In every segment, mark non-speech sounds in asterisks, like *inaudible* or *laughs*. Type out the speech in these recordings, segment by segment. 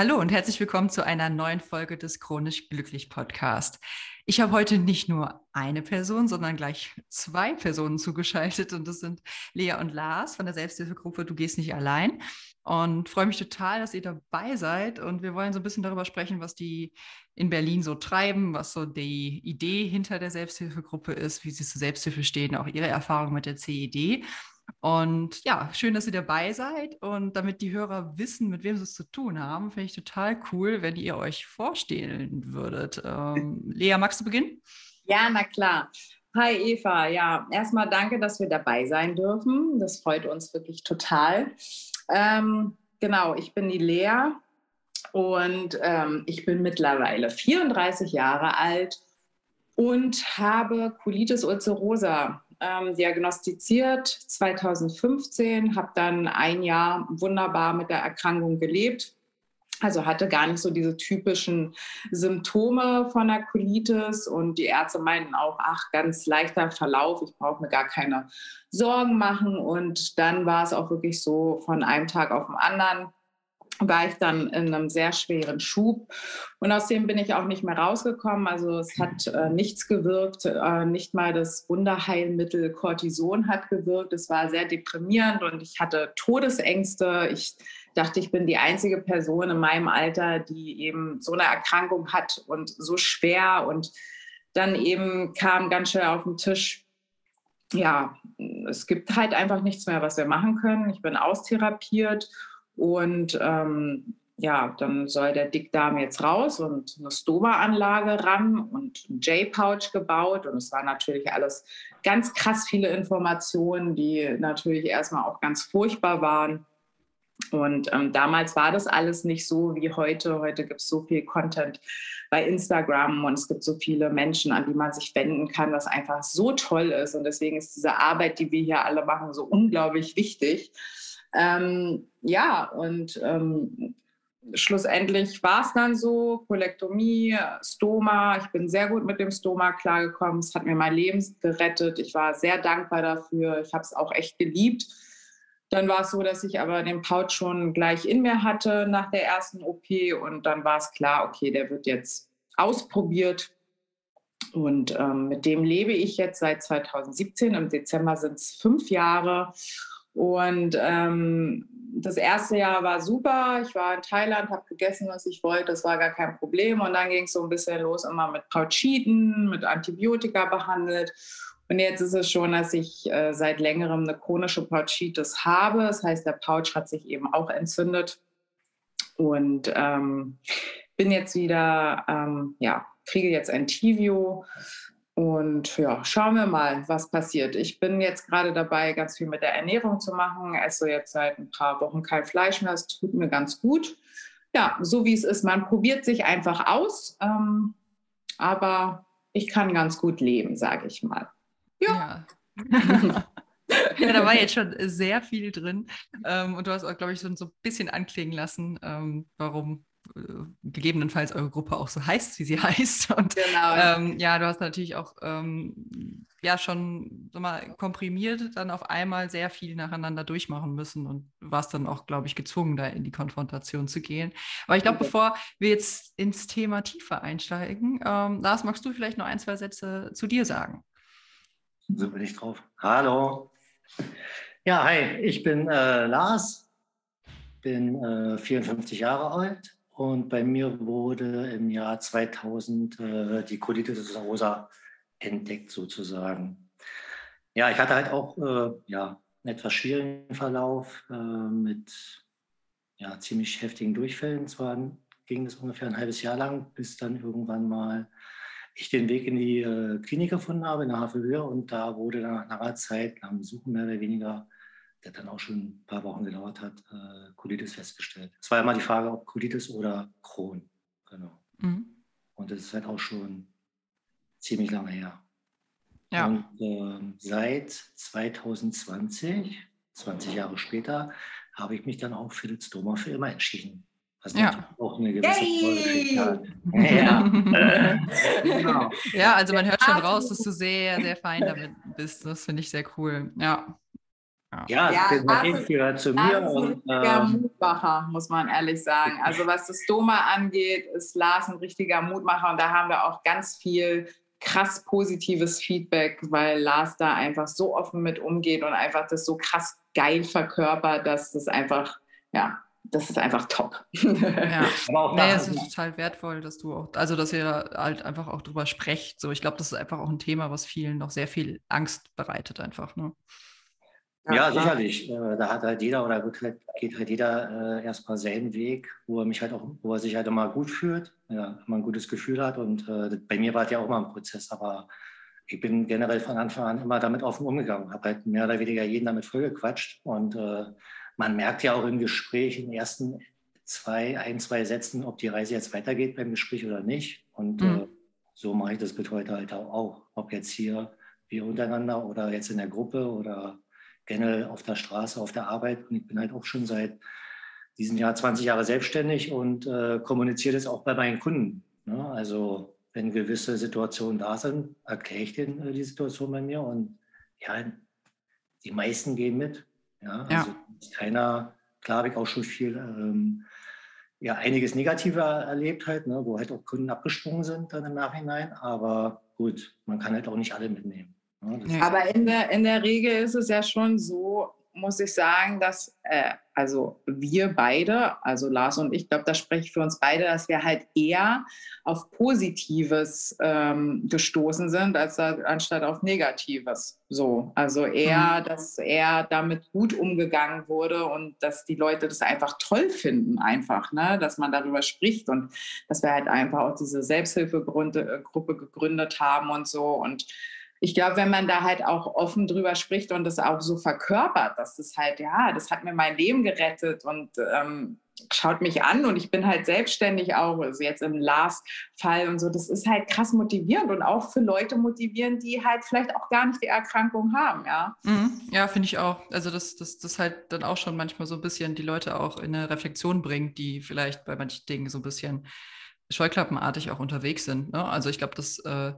Hallo und herzlich willkommen zu einer neuen Folge des Chronisch Glücklich Podcast. Ich habe heute nicht nur eine Person, sondern gleich zwei Personen zugeschaltet und das sind Lea und Lars von der Selbsthilfegruppe Du gehst nicht allein. Und freue mich total, dass ihr dabei seid. Und wir wollen so ein bisschen darüber sprechen, was die in Berlin so treiben, was so die Idee hinter der Selbsthilfegruppe ist, wie sie zur Selbsthilfe stehen, auch ihre Erfahrungen mit der CED und ja, schön, dass ihr dabei seid. Und damit die Hörer wissen, mit wem sie es zu tun haben, finde ich total cool, wenn ihr euch vorstellen würdet. Ähm, Lea, magst du beginnen? Ja, na klar. Hi Eva, ja, erstmal danke, dass wir dabei sein dürfen. Das freut uns wirklich total. Ähm, genau, ich bin die Lea und ähm, ich bin mittlerweile 34 Jahre alt und habe Colitis ulcerosa ähm, diagnostiziert 2015, habe dann ein Jahr wunderbar mit der Erkrankung gelebt. Also hatte gar nicht so diese typischen Symptome von der Colitis und die Ärzte meinten auch, ach, ganz leichter Verlauf, ich brauche mir gar keine Sorgen machen. Und dann war es auch wirklich so von einem Tag auf den anderen war ich dann in einem sehr schweren Schub. Und aus dem bin ich auch nicht mehr rausgekommen. Also es hat äh, nichts gewirkt, äh, nicht mal das Wunderheilmittel Cortison hat gewirkt. Es war sehr deprimierend und ich hatte Todesängste. Ich dachte, ich bin die einzige Person in meinem Alter, die eben so eine Erkrankung hat und so schwer. Und dann eben kam ganz schnell auf den Tisch, ja, es gibt halt einfach nichts mehr, was wir machen können. Ich bin austherapiert und ähm, ja, dann soll der Dickdarm jetzt raus und eine Stoma-Anlage ran und ein J-Pouch gebaut. Und es war natürlich alles ganz krass viele Informationen, die natürlich erstmal auch ganz furchtbar waren. Und ähm, damals war das alles nicht so wie heute. Heute gibt es so viel Content bei Instagram und es gibt so viele Menschen, an die man sich wenden kann, was einfach so toll ist. Und deswegen ist diese Arbeit, die wir hier alle machen, so unglaublich wichtig. Ähm, ja, und ähm, schlussendlich war es dann so, Kolektomie, Stoma. Ich bin sehr gut mit dem Stoma klargekommen. Es hat mir mein Leben gerettet. Ich war sehr dankbar dafür. Ich habe es auch echt geliebt. Dann war es so, dass ich aber den Pouch schon gleich in mir hatte nach der ersten OP und dann war es klar, okay, der wird jetzt ausprobiert. Und ähm, mit dem lebe ich jetzt seit 2017. Im Dezember sind es fünf Jahre. Und ähm, das erste Jahr war super. Ich war in Thailand, habe gegessen, was ich wollte. Das war gar kein Problem. Und dann ging es so ein bisschen los, immer mit Pouchiten, mit Antibiotika behandelt. Und jetzt ist es schon, dass ich äh, seit längerem eine chronische Pouchitis habe. Das heißt, der Pouch hat sich eben auch entzündet. Und ähm, bin jetzt wieder, ähm, ja, kriege jetzt ein Tivio und ja, schauen wir mal, was passiert. Ich bin jetzt gerade dabei, ganz viel mit der Ernährung zu machen. Esse jetzt seit ein paar Wochen kein Fleisch mehr. Das tut mir ganz gut. Ja, so wie es ist. Man probiert sich einfach aus. Ähm, aber ich kann ganz gut leben, sage ich mal. Ja. ja. *laughs* ja, da war jetzt schon sehr viel drin. Ähm, und du hast auch, glaube ich, so, so ein bisschen anklingen lassen, ähm, warum gegebenenfalls eure Gruppe auch so heißt, wie sie *laughs* heißt. Und genau. ähm, ja, du hast natürlich auch ähm, ja schon sag mal, komprimiert dann auf einmal sehr viel nacheinander durchmachen müssen und warst dann auch, glaube ich, gezwungen, da in die Konfrontation zu gehen. Aber ich glaube, okay. bevor wir jetzt ins Thema tiefer einsteigen, ähm, Lars, magst du vielleicht noch ein, zwei Sätze zu dir sagen? So bin ich drauf. Hallo. Ja, hi, ich bin äh, Lars, bin äh, 54 Jahre alt, und bei mir wurde im Jahr 2000 äh, die Colitis ulcerosa entdeckt sozusagen. Ja, ich hatte halt auch äh, ja, einen etwas schwierigen Verlauf äh, mit ja, ziemlich heftigen Durchfällen. Zwar ging es ungefähr ein halbes Jahr lang, bis dann irgendwann mal ich den Weg in die äh, Klinik gefunden habe, in der Havelhöhe. Und da wurde dann nach langer Zeit, nach dem Suchen mehr oder weniger, der dann auch schon ein paar Wochen gedauert hat, äh, Colitis festgestellt. Es war immer die Frage, ob Colitis oder Crohn. Genau. Mhm. Und das ist halt auch schon ziemlich lange her. Ja. Und äh, seit 2020, 20 Jahre später, habe ich mich dann auch für das Stoma für immer entschieden. Was ja. auch eine gewisse hat. *laughs* Ja. *laughs* genau. ja, also man hört schon raus, dass du sehr, sehr fein damit bist. Das finde ich sehr cool. Ja. Ja, ja gehört zu mir. Und, ein richtiger ähm, Mutmacher, muss man ehrlich sagen. *laughs* Also was das Doma angeht, ist Lars ein richtiger Mutmacher und da haben wir auch ganz viel krass positives Feedback, weil Lars da einfach so offen mit umgeht und einfach das so krass geil verkörpert, dass das einfach, ja, das ist einfach top. Ja, *laughs* aber auch nee, es ist total wertvoll, dass du auch, also dass ihr halt einfach auch drüber sprecht. So, ich glaube, das ist einfach auch ein Thema, was vielen noch sehr viel Angst bereitet, einfach. Ne? Ja, sicherlich. Äh, da hat halt jeder oder halt, geht halt jeder äh, erstmal seinen Weg, wo er mich halt auch, wo er sich halt immer gut fühlt, ja, immer ein gutes Gefühl hat. Und äh, bei mir war es ja auch mal ein Prozess, aber ich bin generell von Anfang an immer damit offen umgegangen, habe halt mehr oder weniger jeden damit vollgequatscht. Und äh, man merkt ja auch im Gespräch in den ersten zwei, ein, zwei Sätzen, ob die Reise jetzt weitergeht beim Gespräch oder nicht. Und mhm. äh, so mache ich das bis heute halt auch, ob jetzt hier wir untereinander oder jetzt in der Gruppe oder generell auf der Straße, auf der Arbeit. Und ich bin halt auch schon seit diesem Jahr 20 Jahre selbstständig und äh, kommuniziere das auch bei meinen Kunden. Ne? Also wenn gewisse Situationen da sind, erkläre ich denen äh, die Situation bei mir und ja, die meisten gehen mit. Ja, also ja. keiner, klar habe ich auch schon viel, ähm, ja, einiges Negativer erlebt halt, ne, wo halt auch Kunden abgesprungen sind dann im Nachhinein, aber gut, man kann halt auch nicht alle mitnehmen. Ja, Aber in der, in der Regel ist es ja schon so, muss ich sagen, dass äh, also wir beide, also Lars und ich, glaube, da spreche ich für uns beide, dass wir halt eher auf Positives ähm, gestoßen sind, als anstatt auf Negatives. So, also eher, mhm. dass er damit gut umgegangen wurde und dass die Leute das einfach toll finden, einfach, ne, dass man darüber spricht und dass wir halt einfach auch diese Selbsthilfegruppe gegründet haben und so und ich glaube, wenn man da halt auch offen drüber spricht und das auch so verkörpert, dass das halt, ja, das hat mir mein Leben gerettet und ähm, schaut mich an und ich bin halt selbstständig auch, also jetzt im Last-Fall und so, das ist halt krass motivierend und auch für Leute motivierend, die halt vielleicht auch gar nicht die Erkrankung haben, ja. Mhm. Ja, finde ich auch. Also das, das, das halt dann auch schon manchmal so ein bisschen die Leute auch in eine Reflexion bringt, die vielleicht bei manchen Dingen so ein bisschen scheuklappenartig auch unterwegs sind. Ne? Also ich glaube, das, äh,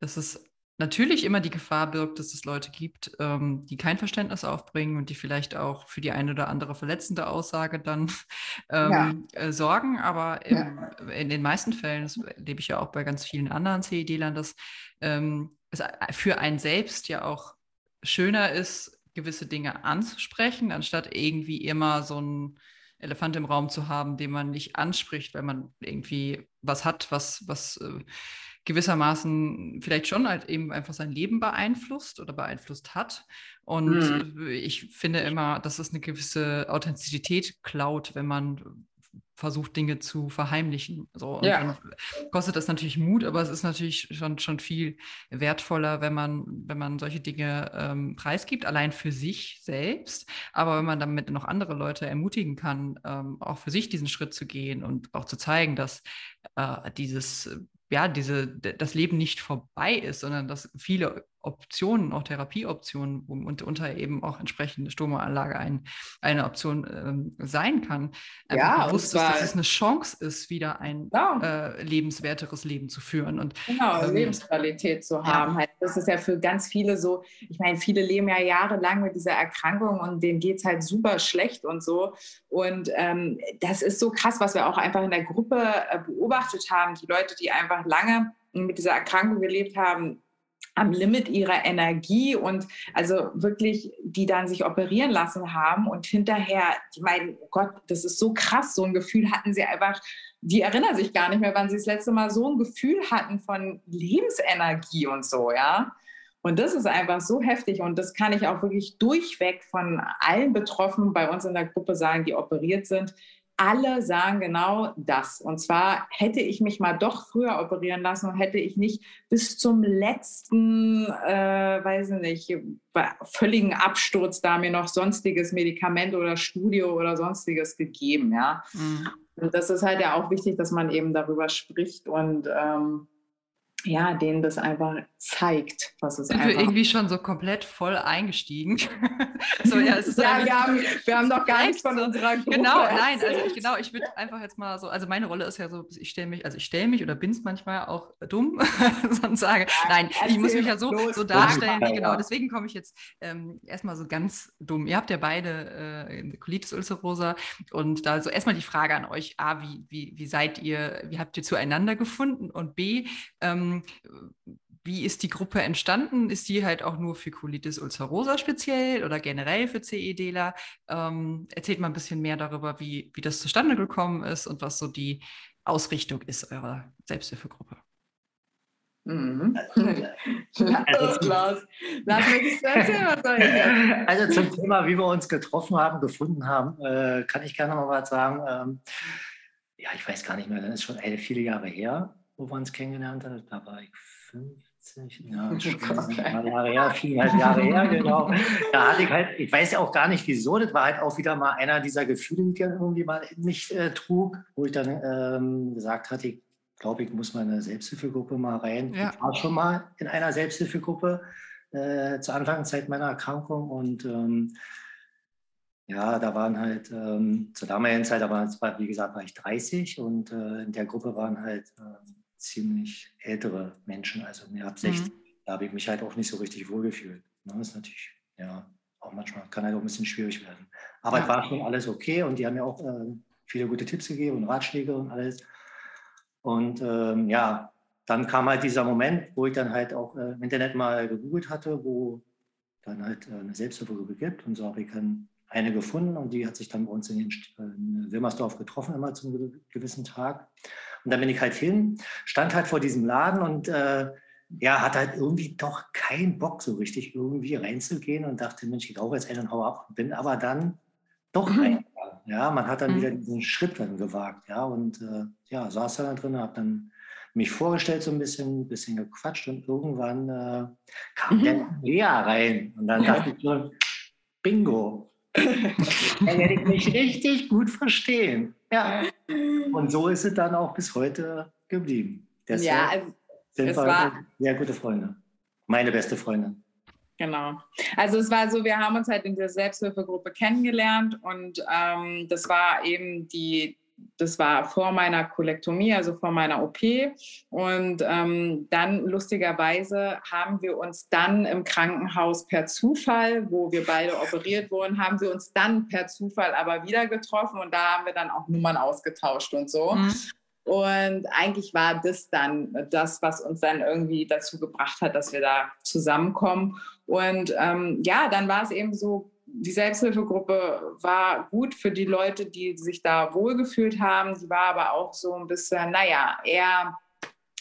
das ist natürlich immer die Gefahr birgt, dass es Leute gibt, ähm, die kein Verständnis aufbringen und die vielleicht auch für die eine oder andere verletzende Aussage dann *laughs* ähm, ja. äh, sorgen. Aber im, ja. in den meisten Fällen, das erlebe ich ja auch bei ganz vielen anderen CED-Lern, dass ähm, es für einen selbst ja auch schöner ist, gewisse Dinge anzusprechen, anstatt irgendwie immer so ein Elefant im Raum zu haben, den man nicht anspricht, weil man irgendwie was hat, was, was äh, gewissermaßen vielleicht schon halt eben einfach sein Leben beeinflusst oder beeinflusst hat. Und mhm. ich finde immer, dass es eine gewisse Authentizität klaut, wenn man versucht, Dinge zu verheimlichen. So, und ja. dann kostet das natürlich Mut, aber es ist natürlich schon, schon viel wertvoller, wenn man, wenn man solche Dinge ähm, preisgibt, allein für sich selbst. Aber wenn man damit noch andere Leute ermutigen kann, ähm, auch für sich diesen Schritt zu gehen und auch zu zeigen, dass äh, dieses ja, diese, das Leben nicht vorbei ist, sondern dass viele Optionen, auch Therapieoptionen und unter eben auch entsprechende Stomaanlage ein, eine Option ähm, sein kann. Ja, bewusst ist, dass es eine Chance ist, wieder ein ja. äh, lebenswerteres Leben zu führen. Und, genau, ähm, Lebensqualität zu haben. Ja. Halt, das ist ja für ganz viele so, ich meine, viele leben ja jahrelang mit dieser Erkrankung und denen geht es halt super schlecht und so. Und ähm, das ist so krass, was wir auch einfach in der Gruppe äh, beobachtet haben. Die Leute, die einfach lange mit dieser Erkrankung gelebt haben, am Limit ihrer Energie und also wirklich, die dann sich operieren lassen haben und hinterher, die meinen, oh Gott, das ist so krass, so ein Gefühl hatten sie einfach, die erinnern sich gar nicht mehr, wann sie das letzte Mal so ein Gefühl hatten von Lebensenergie und so, ja. Und das ist einfach so heftig und das kann ich auch wirklich durchweg von allen Betroffenen bei uns in der Gruppe sagen, die operiert sind alle sagen genau das. Und zwar hätte ich mich mal doch früher operieren lassen und hätte ich nicht bis zum letzten, äh, weiß ich nicht, völligen Absturz da mir noch sonstiges Medikament oder Studio oder sonstiges gegeben. Ja. Mhm. Und das ist halt ja auch wichtig, dass man eben darüber spricht und ähm, ja, denen das einfach zeigt, was es Sind einfach wir irgendwie schon so komplett voll eingestiegen? *laughs* so, ja, es ist *laughs* ja wir, haben, wir haben noch gar nichts von unserer Gruppe Genau, nein, also ich, genau, ich würde einfach jetzt mal so, also meine Rolle ist ja so, ich stelle mich, also ich stelle mich oder bin es manchmal auch dumm, *laughs* sonst sage, nein, ich muss mich ja so, so darstellen, wie, genau, deswegen komme ich jetzt ähm, erstmal so ganz dumm. Ihr habt ja beide äh, Colitis ulcerosa und da so erstmal die Frage an euch, A, wie, wie, wie seid ihr, wie habt ihr zueinander gefunden und B, ähm, wie ist die Gruppe entstanden? Ist die halt auch nur für Colitis ulcerosa speziell oder generell für CEDler? Ähm, erzählt mal ein bisschen mehr darüber, wie, wie das zustande gekommen ist und was so die Ausrichtung ist eurer Selbsthilfegruppe. Mhm. *laughs* Also, erzählen, was soll ich Also zum Thema, wie wir uns getroffen haben, gefunden haben, äh, kann ich gerne noch mal was sagen. Ähm, ja, ich weiß gar nicht mehr, das ist schon viele Jahre her, wo wir uns kennengelernt haben. Da war ich 50, *laughs* ja, schon ein Jahre her, viereinhalb Jahre her, genau. Da hatte ich halt, ich weiß ja auch gar nicht wieso, das war halt auch wieder mal einer dieser Gefühle, die ich irgendwie mal in mich äh, trug, wo ich dann ähm, gesagt hatte, ich glaube, ich muss meine Selbsthilfegruppe mal rein. Ja. Ich war schon mal in einer Selbsthilfegruppe äh, zur Anfangszeit meiner Erkrankung und ähm, ja, da waren halt ähm, zur damaligen Zeit, da waren wie gesagt, war ich 30 und äh, in der Gruppe waren halt äh, ziemlich ältere Menschen, also mehr ab 60. Mhm. Da habe ich mich halt auch nicht so richtig wohlgefühlt. Das ne, ist natürlich, ja, auch manchmal kann halt auch ein bisschen schwierig werden. Aber ja. es war schon alles okay und die haben mir auch äh, viele gute Tipps gegeben und Ratschläge und alles. Und ähm, ja, dann kam halt dieser Moment, wo ich dann halt auch äh, im Internet mal gegoogelt hatte, wo dann halt äh, eine Selbsthilfegruppe gibt. Und so habe ich dann eine gefunden und die hat sich dann bei uns in, in Wilmersdorf getroffen, immer zum gewissen Tag. Und dann bin ich halt hin, stand halt vor diesem Laden und äh, ja, hatte halt irgendwie doch keinen Bock so richtig irgendwie reinzugehen und dachte, Mensch, ich rauche jetzt einen und hau ab. Bin aber dann doch mhm. reingegangen. Ja, man hat dann mhm. wieder diesen Schritt dann gewagt. Ja, und äh, ja, saß da drin, habe dann mich vorgestellt so ein bisschen, ein bisschen gequatscht und irgendwann äh, kam mhm. der Lea rein. Und dann dachte *laughs* ich schon, Bingo, da werde ich mich richtig gut verstehen. Ja. Und so ist es dann auch bis heute geblieben. Deshalb ja, also sind wir war, sehr gute Freunde. Meine beste Freundin. Genau. Also es war so, wir haben uns halt in der Selbsthilfegruppe kennengelernt und ähm, das war eben die, das war vor meiner Kolektomie, also vor meiner OP. Und ähm, dann lustigerweise haben wir uns dann im Krankenhaus per Zufall, wo wir beide operiert wurden, haben wir uns dann per Zufall aber wieder getroffen und da haben wir dann auch Nummern ausgetauscht und so. Mhm. Und eigentlich war das dann das, was uns dann irgendwie dazu gebracht hat, dass wir da zusammenkommen. Und ähm, ja, dann war es eben so, die Selbsthilfegruppe war gut für die Leute, die sich da wohlgefühlt haben. Sie war aber auch so ein bisschen, naja, eher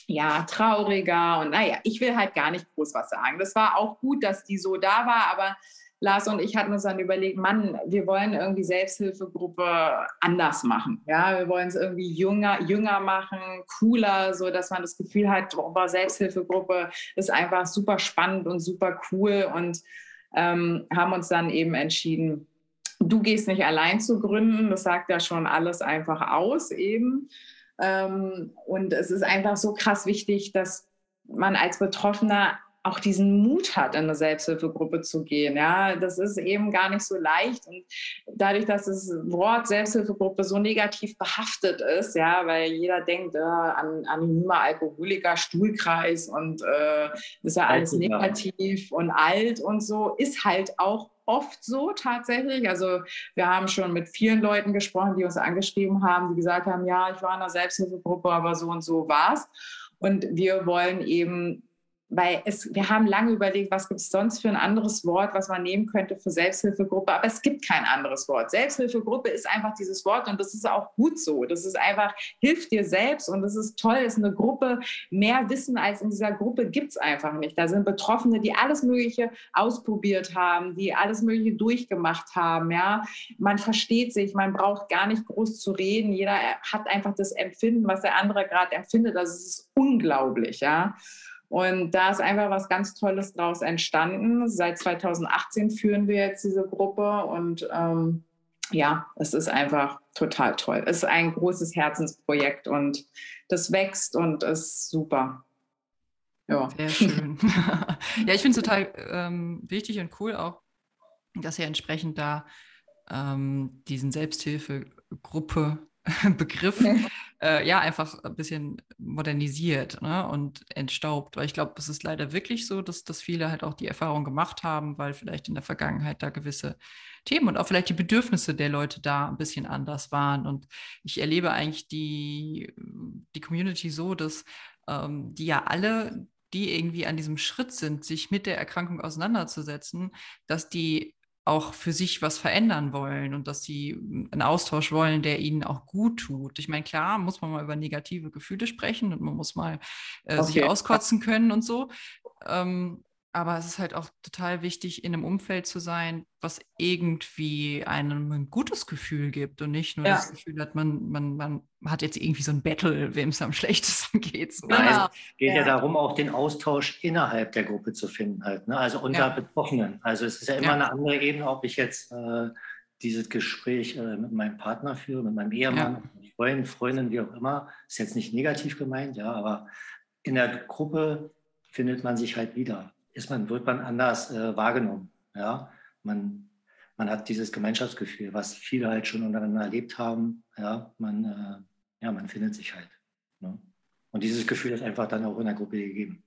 ja, trauriger und naja, ich will halt gar nicht groß was sagen. Das war auch gut, dass die so da war, aber Lars und ich hatten uns dann überlegt, Mann, wir wollen irgendwie Selbsthilfegruppe anders machen. Ja, wir wollen es irgendwie jünger, jünger machen, cooler, so dass man das Gefühl hat, oh, Selbsthilfegruppe ist einfach super spannend und super cool und ähm, haben uns dann eben entschieden, du gehst nicht allein zu gründen. Das sagt ja schon alles einfach aus eben. Ähm, und es ist einfach so krass wichtig, dass man als Betroffener auch diesen Mut hat, in eine Selbsthilfegruppe zu gehen. Ja, das ist eben gar nicht so leicht. Und dadurch, dass das Wort Selbsthilfegruppe so negativ behaftet ist, ja, weil jeder denkt äh, an anonymer Alkoholiker, Stuhlkreis und äh, ist ja alles negativ und alt und so, ist halt auch oft so tatsächlich. Also wir haben schon mit vielen Leuten gesprochen, die uns angeschrieben haben, die gesagt haben, ja, ich war in einer Selbsthilfegruppe, aber so und so war es. Und wir wollen eben weil es, wir haben lange überlegt, was gibt es sonst für ein anderes Wort, was man nehmen könnte für Selbsthilfegruppe, aber es gibt kein anderes Wort. Selbsthilfegruppe ist einfach dieses Wort und das ist auch gut so. Das ist einfach, hilft dir selbst und das ist toll, ist eine Gruppe. Mehr Wissen als in dieser Gruppe gibt es einfach nicht. Da sind Betroffene, die alles Mögliche ausprobiert haben, die alles Mögliche durchgemacht haben. Ja? Man versteht sich, man braucht gar nicht groß zu reden. Jeder hat einfach das Empfinden, was der andere gerade empfindet. Also es ist unglaublich. Ja? Und da ist einfach was ganz Tolles draus entstanden. Seit 2018 führen wir jetzt diese Gruppe und ähm, ja, es ist einfach total toll. Es ist ein großes Herzensprojekt und das wächst und ist super. Ja. Sehr schön. *laughs* ja, ich finde es total ähm, wichtig und cool auch, dass ihr entsprechend da ähm, diesen Selbsthilfegruppe Begriff *laughs* äh, ja einfach ein bisschen modernisiert ne, und entstaubt. Weil ich glaube, es ist leider wirklich so, dass, dass viele halt auch die Erfahrung gemacht haben, weil vielleicht in der Vergangenheit da gewisse Themen und auch vielleicht die Bedürfnisse der Leute da ein bisschen anders waren. Und ich erlebe eigentlich die, die Community so, dass ähm, die ja alle die irgendwie an diesem Schritt sind, sich mit der Erkrankung auseinanderzusetzen, dass die auch für sich was verändern wollen und dass sie einen Austausch wollen, der ihnen auch gut tut. Ich meine, klar, muss man mal über negative Gefühle sprechen und man muss mal äh, okay. sich auskotzen können und so. Ähm, aber es ist halt auch total wichtig, in einem Umfeld zu sein, was irgendwie einem ein gutes Gefühl gibt und nicht nur ja. das Gefühl hat, man, man, man hat jetzt irgendwie so ein Battle, wem es am *laughs* schlechtesten geht. So. Ja, also, es geht ja. ja. darum, auch den Austausch innerhalb der Gruppe zu finden, halt, ne? also unter ja. Betroffenen. Also es ist ja immer eine andere Ebene, ob ich jetzt äh, dieses Gespräch äh, mit meinem Partner führe, mit meinem Ehemann, Freund, Freundin, wie auch immer. Ist jetzt nicht negativ gemeint, ja, aber in der Gruppe findet man sich halt wieder ist man, wird man anders äh, wahrgenommen. Ja? Man, man hat dieses Gemeinschaftsgefühl, was viele halt schon untereinander erlebt haben. Ja? Man, äh, ja, man findet sich halt. Ne? Und dieses Gefühl ist einfach dann auch in der Gruppe gegeben.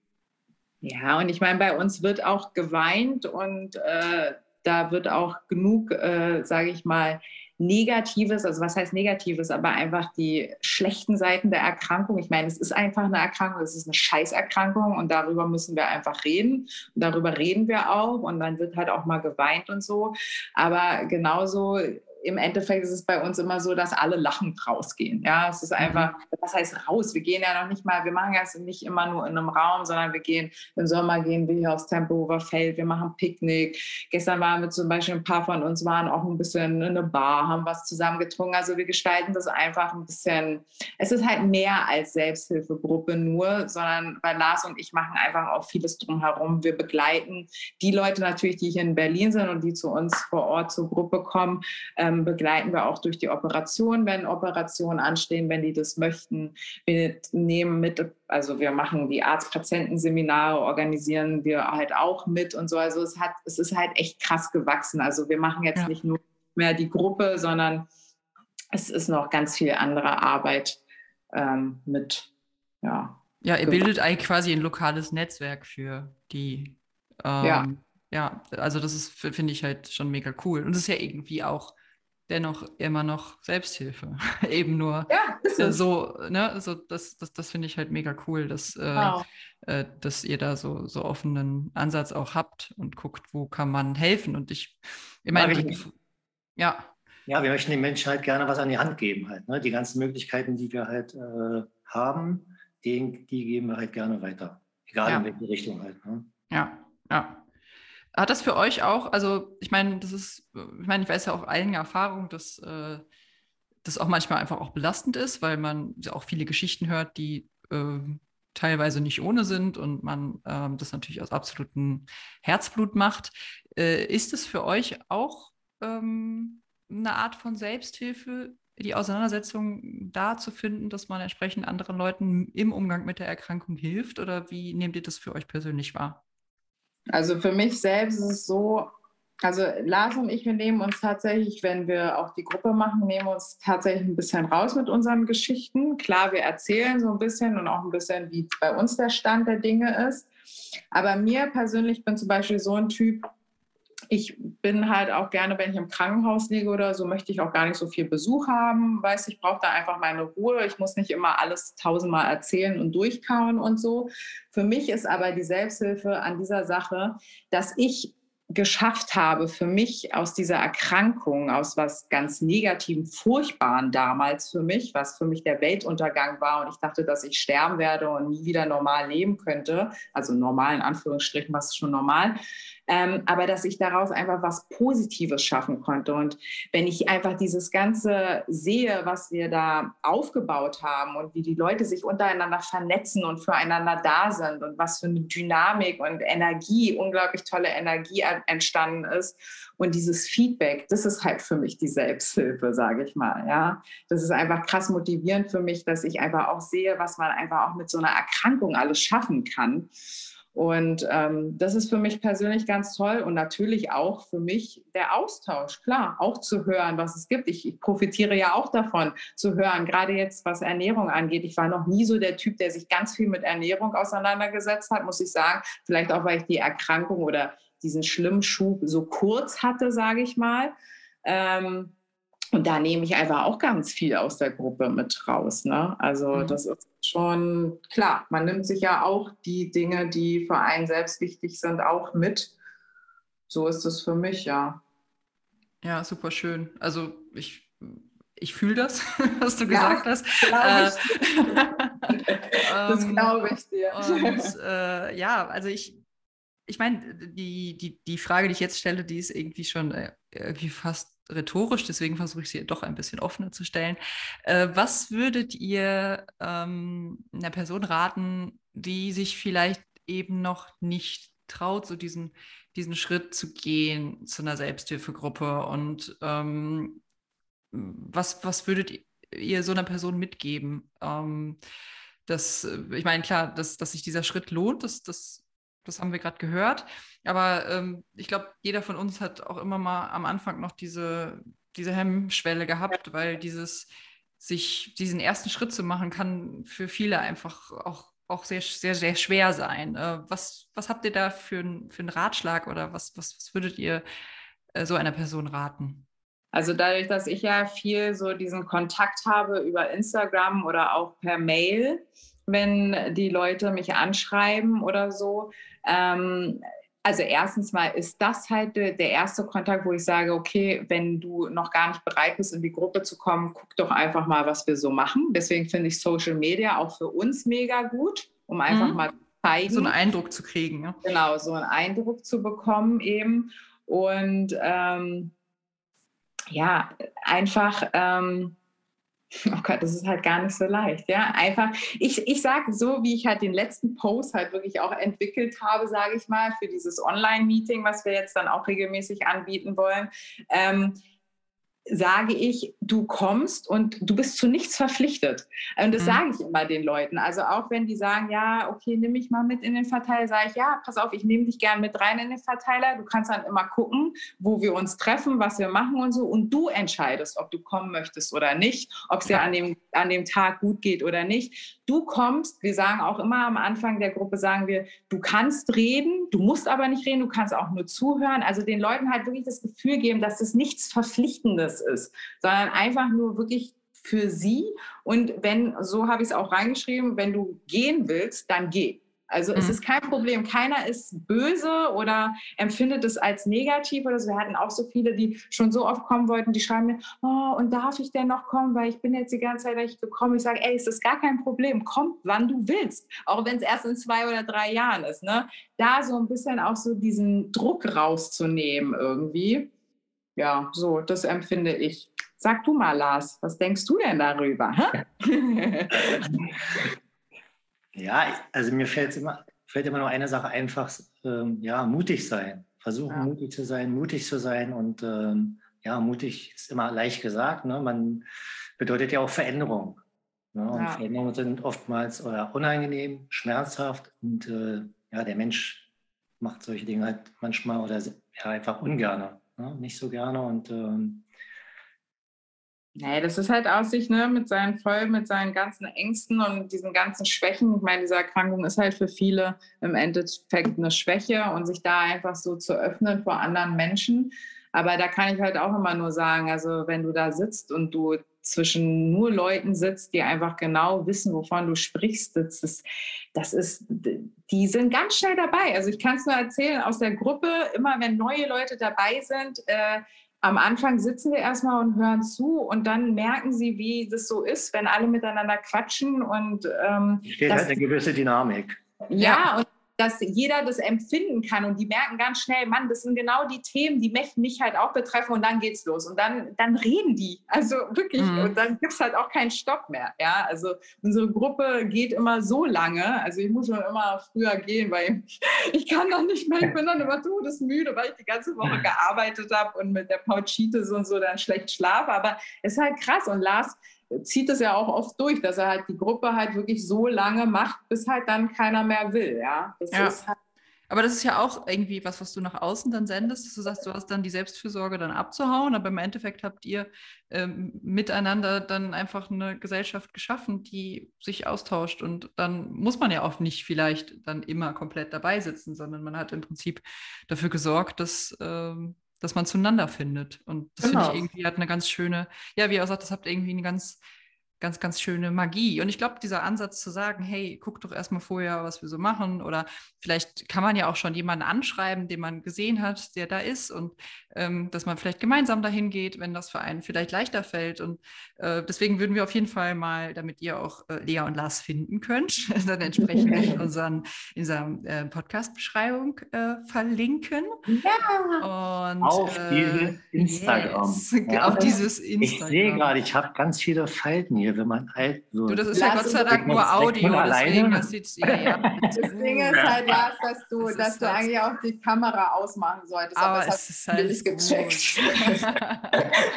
Ja, und ich meine, bei uns wird auch geweint und äh, da wird auch genug, äh, sage ich mal, Negatives, also was heißt Negatives, aber einfach die schlechten Seiten der Erkrankung. Ich meine, es ist einfach eine Erkrankung, es ist eine Scheißerkrankung und darüber müssen wir einfach reden. Und darüber reden wir auch und dann wird halt auch mal geweint und so. Aber genauso im Endeffekt ist es bei uns immer so, dass alle lachend rausgehen. Ja, es ist mhm. einfach, was heißt raus? Wir gehen ja noch nicht mal, wir machen das nicht immer nur in einem Raum, sondern wir gehen im Sommer gehen wir hier aufs Tempelhofer Feld, wir machen Picknick. Gestern waren wir zum Beispiel ein paar von uns waren auch ein bisschen in eine Bar, haben was zusammen getrunken. Also wir gestalten das einfach ein bisschen. Es ist halt mehr als Selbsthilfegruppe nur, sondern weil Lars und ich machen einfach auch vieles drumherum. Wir begleiten die Leute natürlich, die hier in Berlin sind und die zu uns vor Ort zur Gruppe kommen. Ähm, ähm, begleiten wir auch durch die Operation, wenn Operationen anstehen, wenn die das möchten. Wir nehmen mit, also wir machen die Arzt-Patienten-Seminare, organisieren wir halt auch mit und so. Also es hat, es ist halt echt krass gewachsen. Also wir machen jetzt ja. nicht nur mehr die Gruppe, sondern es ist noch ganz viel andere Arbeit ähm, mit, ja. Ja, ihr bildet eigentlich quasi ein lokales Netzwerk für die. Ähm, ja. Ja, also das ist, finde ich halt schon mega cool. Und es ist ja irgendwie auch dennoch immer noch Selbsthilfe. *laughs* Eben nur ja, so, ne, so das, das, das finde ich halt mega cool, dass, äh, wow. äh, dass ihr da so, so offenen Ansatz auch habt und guckt, wo kann man helfen. Und ich, ich meine, ja. Ja, wir möchten den Menschen halt gerne was an die Hand geben halt. Ne? Die ganzen Möglichkeiten, die wir halt äh, haben, die, die geben wir halt gerne weiter. Egal ja. in welche Richtung halt. Ne? Ja, ja. Hat das für euch auch, also ich meine, das ist, ich meine, ich weiß ja auch eigene Erfahrung, dass äh, das auch manchmal einfach auch belastend ist, weil man auch viele Geschichten hört, die äh, teilweise nicht ohne sind und man äh, das natürlich aus absolutem Herzblut macht. Äh, ist es für euch auch ähm, eine Art von Selbsthilfe, die Auseinandersetzung da zu finden, dass man entsprechend anderen Leuten im Umgang mit der Erkrankung hilft? Oder wie nehmt ihr das für euch persönlich wahr? Also für mich selbst ist es so, also Lars und ich, wir nehmen uns tatsächlich, wenn wir auch die Gruppe machen, nehmen uns tatsächlich ein bisschen raus mit unseren Geschichten. Klar, wir erzählen so ein bisschen und auch ein bisschen, wie bei uns der Stand der Dinge ist. Aber mir persönlich bin zum Beispiel so ein Typ, ich bin halt auch gerne, wenn ich im Krankenhaus liege oder so, möchte ich auch gar nicht so viel Besuch haben. Weiß ich brauche da einfach meine Ruhe. Ich muss nicht immer alles tausendmal erzählen und durchkauen und so. Für mich ist aber die Selbsthilfe an dieser Sache, dass ich geschafft habe, für mich aus dieser Erkrankung, aus was ganz Negativen, Furchtbaren damals für mich, was für mich der Weltuntergang war und ich dachte, dass ich sterben werde und nie wieder normal leben könnte, also normal in Anführungsstrichen, was ist schon normal, ähm, aber dass ich daraus einfach was Positives schaffen konnte. Und wenn ich einfach dieses Ganze sehe, was wir da aufgebaut haben und wie die Leute sich untereinander vernetzen und füreinander da sind und was für eine Dynamik und Energie, unglaublich tolle Energie entstanden ist. Und dieses Feedback, das ist halt für mich die Selbsthilfe, sage ich mal. Ja, das ist einfach krass motivierend für mich, dass ich einfach auch sehe, was man einfach auch mit so einer Erkrankung alles schaffen kann. Und ähm, das ist für mich persönlich ganz toll und natürlich auch für mich der Austausch, klar, auch zu hören, was es gibt. Ich, ich, profitiere ja auch davon, zu hören, gerade jetzt, was Ernährung angeht. Ich war noch nie so der Typ, der sich ganz viel mit Ernährung auseinandergesetzt hat, muss ich sagen. Vielleicht auch, weil ich die Erkrankung oder diesen schlimmen Schub so kurz hatte, sage ich mal. Ähm, und da nehme ich einfach auch ganz viel aus der Gruppe mit raus. Ne? Also mhm. das ist schon klar. Man nimmt sich ja auch die Dinge, die für einen selbst wichtig sind, auch mit. So ist es für mich, ja. Ja, super schön. Also ich, ich fühle das, *laughs* was du ja, gesagt hast. Äh, *laughs* das glaube ich dir. Und *laughs* äh, ja, also ich, ich meine, die, die, die Frage, die ich jetzt stelle, die ist irgendwie schon äh, irgendwie fast rhetorisch, deswegen versuche ich sie doch ein bisschen offener zu stellen. Äh, was würdet ihr ähm, einer Person raten, die sich vielleicht eben noch nicht traut, so diesen, diesen Schritt zu gehen zu einer Selbsthilfegruppe? Und ähm, was, was würdet ihr so einer Person mitgeben? Ähm, dass, ich meine, klar, dass, dass sich dieser Schritt lohnt, das, das, das haben wir gerade gehört. Aber ähm, ich glaube, jeder von uns hat auch immer mal am Anfang noch diese, diese Hemmschwelle gehabt, weil dieses sich diesen ersten Schritt zu machen, kann für viele einfach auch, auch sehr, sehr, sehr schwer sein. Äh, was, was habt ihr da für, ein, für einen Ratschlag oder was, was, was würdet ihr äh, so einer Person raten? Also dadurch, dass ich ja viel so diesen Kontakt habe über Instagram oder auch per Mail, wenn die Leute mich anschreiben oder so, ähm, also erstens mal ist das halt der erste Kontakt, wo ich sage, okay, wenn du noch gar nicht bereit bist, in die Gruppe zu kommen, guck doch einfach mal, was wir so machen. Deswegen finde ich Social Media auch für uns mega gut, um einfach mhm. mal zu zeigen. So einen Eindruck zu kriegen. Ja. Genau, so einen Eindruck zu bekommen eben. Und ähm, ja, einfach... Ähm, Oh Gott, das ist halt gar nicht so leicht. Ja, einfach, ich, ich sage so, wie ich halt den letzten Post halt wirklich auch entwickelt habe, sage ich mal, für dieses Online-Meeting, was wir jetzt dann auch regelmäßig anbieten wollen. Ähm, sage ich, du kommst und du bist zu nichts verpflichtet. Und das mhm. sage ich immer den Leuten. Also auch wenn die sagen, ja, okay, nimm mich mal mit in den Verteiler, sage ich, ja, pass auf, ich nehme dich gern mit rein in den Verteiler. Du kannst dann immer gucken, wo wir uns treffen, was wir machen und so. Und du entscheidest, ob du kommen möchtest oder nicht, ob es dir an dem, an dem Tag gut geht oder nicht. Du kommst, wir sagen auch immer am Anfang der Gruppe, sagen wir, du kannst reden, du musst aber nicht reden, du kannst auch nur zuhören. Also den Leuten halt wirklich das Gefühl geben, dass es nichts Verpflichtendes ist, sondern einfach nur wirklich für sie. Und wenn, so habe ich es auch reingeschrieben, wenn du gehen willst, dann geh. Also mhm. es ist kein Problem. Keiner ist böse oder empfindet es als negativ oder so. Wir hatten auch so viele, die schon so oft kommen wollten, die schreiben mir, oh, und darf ich denn noch kommen, weil ich bin jetzt die ganze Zeit nicht gekommen. Ich sage, ey, es ist gar kein Problem. Komm, wann du willst. Auch wenn es erst in zwei oder drei Jahren ist. Ne? Da so ein bisschen auch so diesen Druck rauszunehmen irgendwie. Ja, so, das empfinde ich. Sag du mal, Lars, was denkst du denn darüber? *laughs* Ja, also mir fällt immer, fällt immer nur eine Sache einfach, ähm, ja, mutig sein. Versuchen, ja. mutig zu sein, mutig zu sein. Und ähm, ja, mutig ist immer leicht gesagt. Ne? Man bedeutet ja auch Veränderung. Ne? Und ja. Veränderungen sind oftmals oder unangenehm, schmerzhaft. Und äh, ja, der Mensch macht solche Dinge halt manchmal oder ja, einfach ungerne. Ne? Nicht so gerne. Und ähm, Nee, das ist halt aus sich, ne, mit seinen voll, mit seinen ganzen Ängsten und diesen ganzen Schwächen. Ich meine, diese Erkrankung ist halt für viele im Endeffekt eine Schwäche und sich da einfach so zu öffnen vor anderen Menschen. Aber da kann ich halt auch immer nur sagen, also wenn du da sitzt und du zwischen nur Leuten sitzt, die einfach genau wissen, wovon du sprichst, das ist, das ist die sind ganz schnell dabei. Also ich kann es nur erzählen aus der Gruppe, immer wenn neue Leute dabei sind, äh, am Anfang sitzen wir erstmal und hören zu und dann merken sie, wie das so ist, wenn alle miteinander quatschen und ähm, steht halt eine gewisse Dynamik. Ja, ja, und dass jeder das empfinden kann und die merken ganz schnell, Mann, das sind genau die Themen, die mich halt auch betreffen und dann geht's los. Und dann, dann reden die, also wirklich. Mhm. und dann gibt es halt auch keinen Stopp mehr, ja, also unsere Gruppe geht immer so lange, also ich muss schon immer früher gehen, weil *laughs* ich kann dann nicht mehr, ich bin dann immer todesmüde, weil ich die ganze Woche gearbeitet habe und mit der Pauchitis und so dann schlecht schlafe, aber es ist halt krass. Und Lars zieht es ja auch oft durch, dass er halt die Gruppe halt wirklich so lange macht, bis halt dann keiner mehr will. Ja, das ja. Halt aber das ist ja auch irgendwie was, was du nach außen dann sendest, dass du sagst, du hast dann die Selbstfürsorge dann abzuhauen, aber im Endeffekt habt ihr ähm, miteinander dann einfach eine Gesellschaft geschaffen, die sich austauscht und dann muss man ja auch nicht vielleicht dann immer komplett dabei sitzen, sondern man hat im Prinzip dafür gesorgt, dass ähm, dass man zueinander findet. Und das genau. finde ich irgendwie hat eine ganz schöne, ja, wie er auch sagt, das habt irgendwie eine ganz ganz, ganz schöne Magie. Und ich glaube, dieser Ansatz zu sagen, hey, guck doch erstmal vorher, was wir so machen. Oder vielleicht kann man ja auch schon jemanden anschreiben, den man gesehen hat, der da ist. Und ähm, dass man vielleicht gemeinsam dahin geht, wenn das für einen vielleicht leichter fällt. Und äh, deswegen würden wir auf jeden Fall mal, damit ihr auch äh, Lea und Lars finden könnt, *laughs* dann entsprechend in, unseren, in unserer äh, Podcast-Beschreibung äh, verlinken. Ja. Und, auf äh, dieses Instagram. Yes, *laughs* ja. Auf dieses Instagram. Ich sehe gerade, ich habe ganz viele Falten hier wenn man alt wird. Du, das ist ja Gott sei Dank nur Audio, deswegen das sieht ja, ja. Das *laughs* Ding ist halt, Lars, dass du, das dass du halt eigentlich auch die Kamera ausmachen solltest. Aber, aber es ist halt nicht gecheckt.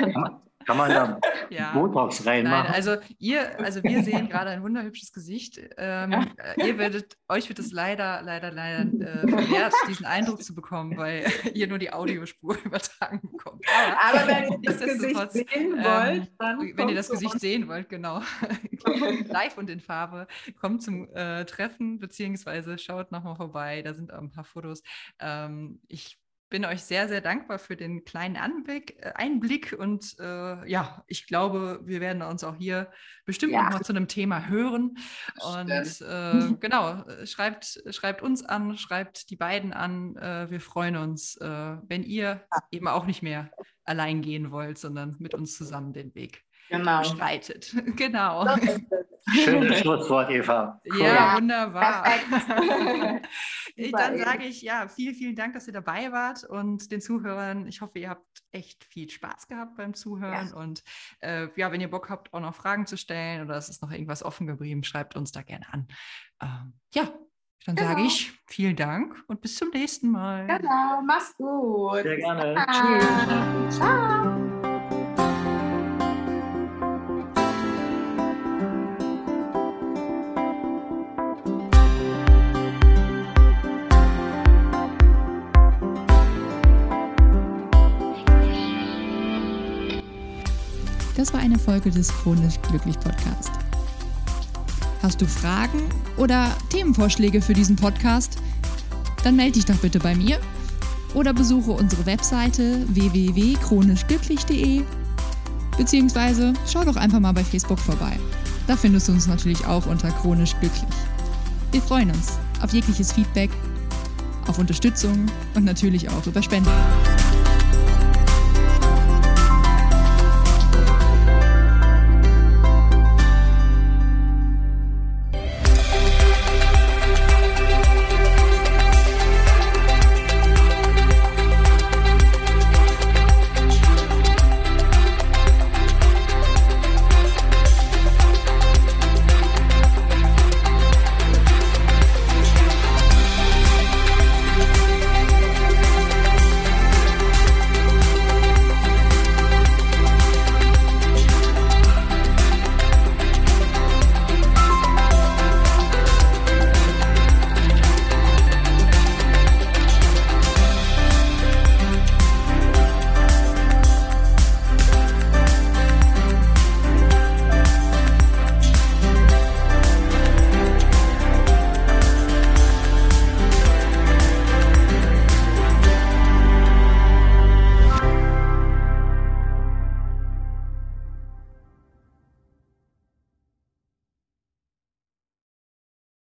*laughs* *laughs* Kann man da *laughs* ja. Botox reinmachen? Nein, also ihr, also wir sehen gerade ein wunderhübsches Gesicht. Ähm, ja. Äh, ihr werdet, euch wird es leider, leider, leider äh, verwehrt, diesen Eindruck zu bekommen, weil *laughs* ihr nur die Audiospur *laughs* übertragen bekommt. Aber, Aber wenn ihr das Gesicht sehen wollt, ähm, dann wenn ihr das Gesicht sehen wollt, genau, live und in Farbe, kommt zum äh, Treffen beziehungsweise schaut nochmal vorbei. Da sind auch ein paar Fotos. Ähm, ich bin euch sehr, sehr dankbar für den kleinen Anblick, äh, Einblick und äh, ja, ich glaube, wir werden uns auch hier bestimmt ja. noch mal zu einem Thema hören. Und äh, *laughs* genau, schreibt, schreibt uns an, schreibt die beiden an. Äh, wir freuen uns, äh, wenn ihr eben auch nicht mehr allein gehen wollt, sondern mit uns zusammen den Weg genau. bestreitet. *laughs* genau. Schönes *laughs* Schlusswort, Eva. Cool. Ja, wunderbar. *laughs* Dann sage ich ja, vielen, vielen Dank, dass ihr dabei wart und den Zuhörern. Ich hoffe, ihr habt echt viel Spaß gehabt beim Zuhören. Ja. Und äh, ja, wenn ihr Bock habt, auch noch Fragen zu stellen oder es ist noch irgendwas offen geblieben, schreibt uns da gerne an. Ähm, ja, dann genau. sage ich vielen Dank und bis zum nächsten Mal. Genau, mach's gut. Sehr gerne. Tschüss. Ciao. Das war eine Folge des Chronisch Glücklich Podcast. Hast du Fragen oder Themenvorschläge für diesen Podcast? Dann melde dich doch bitte bei mir oder besuche unsere Webseite www.chronischglücklich.de beziehungsweise schau doch einfach mal bei Facebook vorbei. Da findest du uns natürlich auch unter Chronisch Glücklich. Wir freuen uns auf jegliches Feedback, auf Unterstützung und natürlich auch über Spenden.